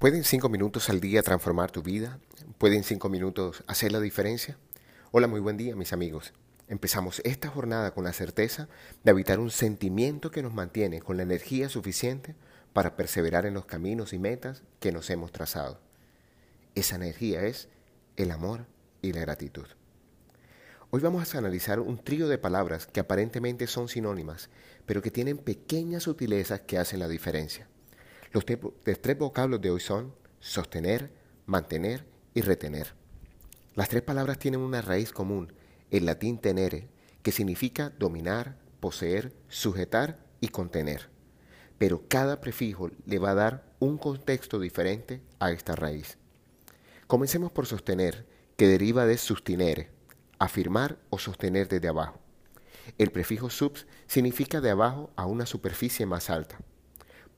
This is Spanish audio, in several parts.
¿Pueden cinco minutos al día transformar tu vida? ¿Pueden cinco minutos hacer la diferencia? Hola, muy buen día mis amigos. Empezamos esta jornada con la certeza de habitar un sentimiento que nos mantiene con la energía suficiente para perseverar en los caminos y metas que nos hemos trazado. Esa energía es el amor y la gratitud. Hoy vamos a analizar un trío de palabras que aparentemente son sinónimas, pero que tienen pequeñas sutilezas que hacen la diferencia. Los tres vocablos de hoy son sostener, mantener y retener. Las tres palabras tienen una raíz común, el latín tenere, que significa dominar, poseer, sujetar y contener. Pero cada prefijo le va a dar un contexto diferente a esta raíz. Comencemos por sostener, que deriva de sustinere, afirmar o sostener desde abajo. El prefijo subs significa de abajo a una superficie más alta.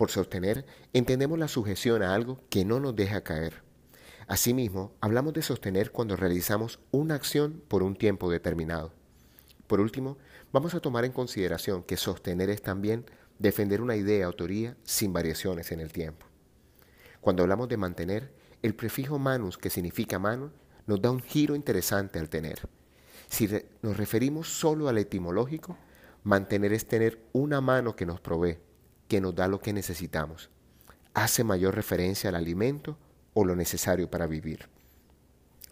Por sostener, entendemos la sujeción a algo que no nos deja caer. Asimismo, hablamos de sostener cuando realizamos una acción por un tiempo determinado. Por último, vamos a tomar en consideración que sostener es también defender una idea o teoría sin variaciones en el tiempo. Cuando hablamos de mantener, el prefijo manus, que significa mano, nos da un giro interesante al tener. Si nos referimos solo al etimológico, mantener es tener una mano que nos provee, que nos da lo que necesitamos. Hace mayor referencia al alimento o lo necesario para vivir.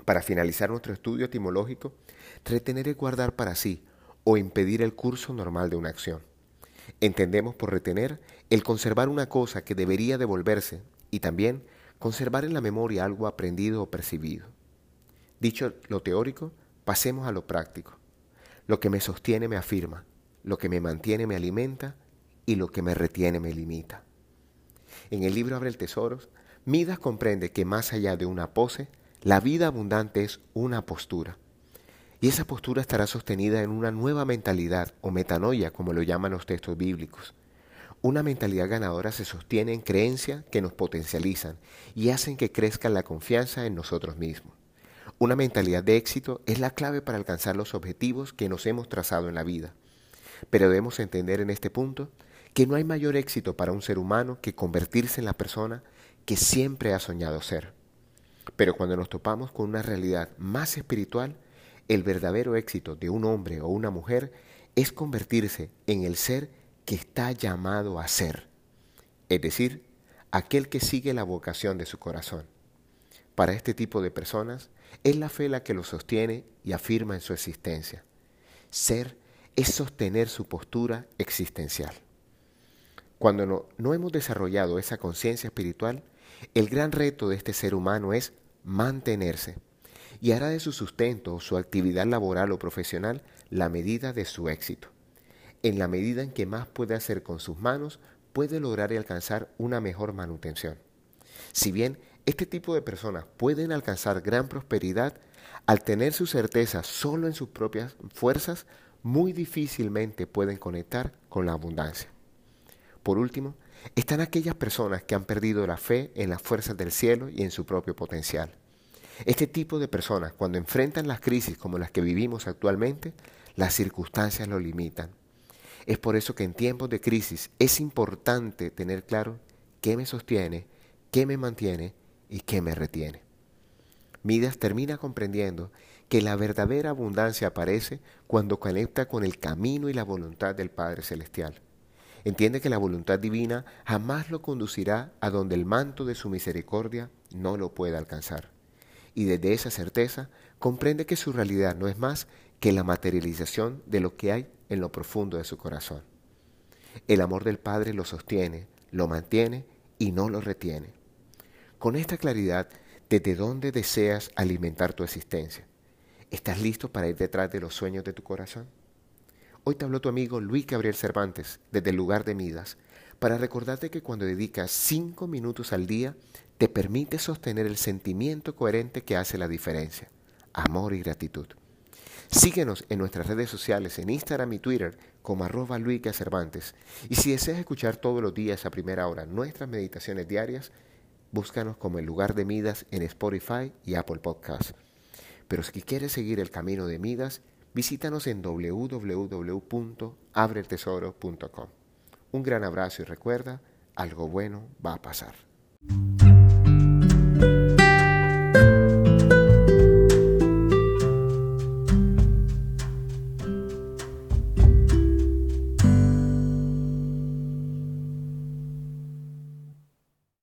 Para finalizar nuestro estudio etimológico, retener es guardar para sí o impedir el curso normal de una acción. Entendemos por retener el conservar una cosa que debería devolverse y también conservar en la memoria algo aprendido o percibido. Dicho lo teórico, pasemos a lo práctico. Lo que me sostiene me afirma, lo que me mantiene me alimenta y lo que me retiene me limita. En el libro Abre el Tesoro, Midas comprende que más allá de una pose, la vida abundante es una postura. Y esa postura estará sostenida en una nueva mentalidad o metanoia, como lo llaman los textos bíblicos. Una mentalidad ganadora se sostiene en creencias que nos potencializan y hacen que crezca la confianza en nosotros mismos. Una mentalidad de éxito es la clave para alcanzar los objetivos que nos hemos trazado en la vida. Pero debemos entender en este punto que no hay mayor éxito para un ser humano que convertirse en la persona que siempre ha soñado ser. Pero cuando nos topamos con una realidad más espiritual, el verdadero éxito de un hombre o una mujer es convertirse en el ser que está llamado a ser, es decir, aquel que sigue la vocación de su corazón. Para este tipo de personas es la fe la que lo sostiene y afirma en su existencia. Ser es sostener su postura existencial. Cuando no, no hemos desarrollado esa conciencia espiritual, el gran reto de este ser humano es mantenerse y hará de su sustento su actividad laboral o profesional la medida de su éxito. En la medida en que más puede hacer con sus manos, puede lograr y alcanzar una mejor manutención. Si bien este tipo de personas pueden alcanzar gran prosperidad, al tener su certeza solo en sus propias fuerzas, muy difícilmente pueden conectar con la abundancia. Por último, están aquellas personas que han perdido la fe en las fuerzas del cielo y en su propio potencial. Este tipo de personas, cuando enfrentan las crisis como las que vivimos actualmente, las circunstancias lo limitan. Es por eso que en tiempos de crisis es importante tener claro qué me sostiene, qué me mantiene y qué me retiene. Midas termina comprendiendo que la verdadera abundancia aparece cuando conecta con el camino y la voluntad del Padre Celestial Entiende que la voluntad divina jamás lo conducirá a donde el manto de su misericordia no lo pueda alcanzar. Y desde esa certeza comprende que su realidad no es más que la materialización de lo que hay en lo profundo de su corazón. El amor del Padre lo sostiene, lo mantiene y no lo retiene. Con esta claridad, ¿desde dónde deseas alimentar tu existencia? ¿Estás listo para ir detrás de los sueños de tu corazón? Hoy te habló tu amigo Luis Gabriel Cervantes desde el lugar de Midas para recordarte que cuando dedicas cinco minutos al día te permite sostener el sentimiento coherente que hace la diferencia, amor y gratitud. Síguenos en nuestras redes sociales en Instagram y Twitter como arroba Luis Cervantes. Y si deseas escuchar todos los días a primera hora nuestras meditaciones diarias, búscanos como el lugar de Midas en Spotify y Apple Podcasts. Pero si quieres seguir el camino de Midas, visítanos en www.abreltesoro.com. Un gran abrazo y recuerda, algo bueno va a pasar.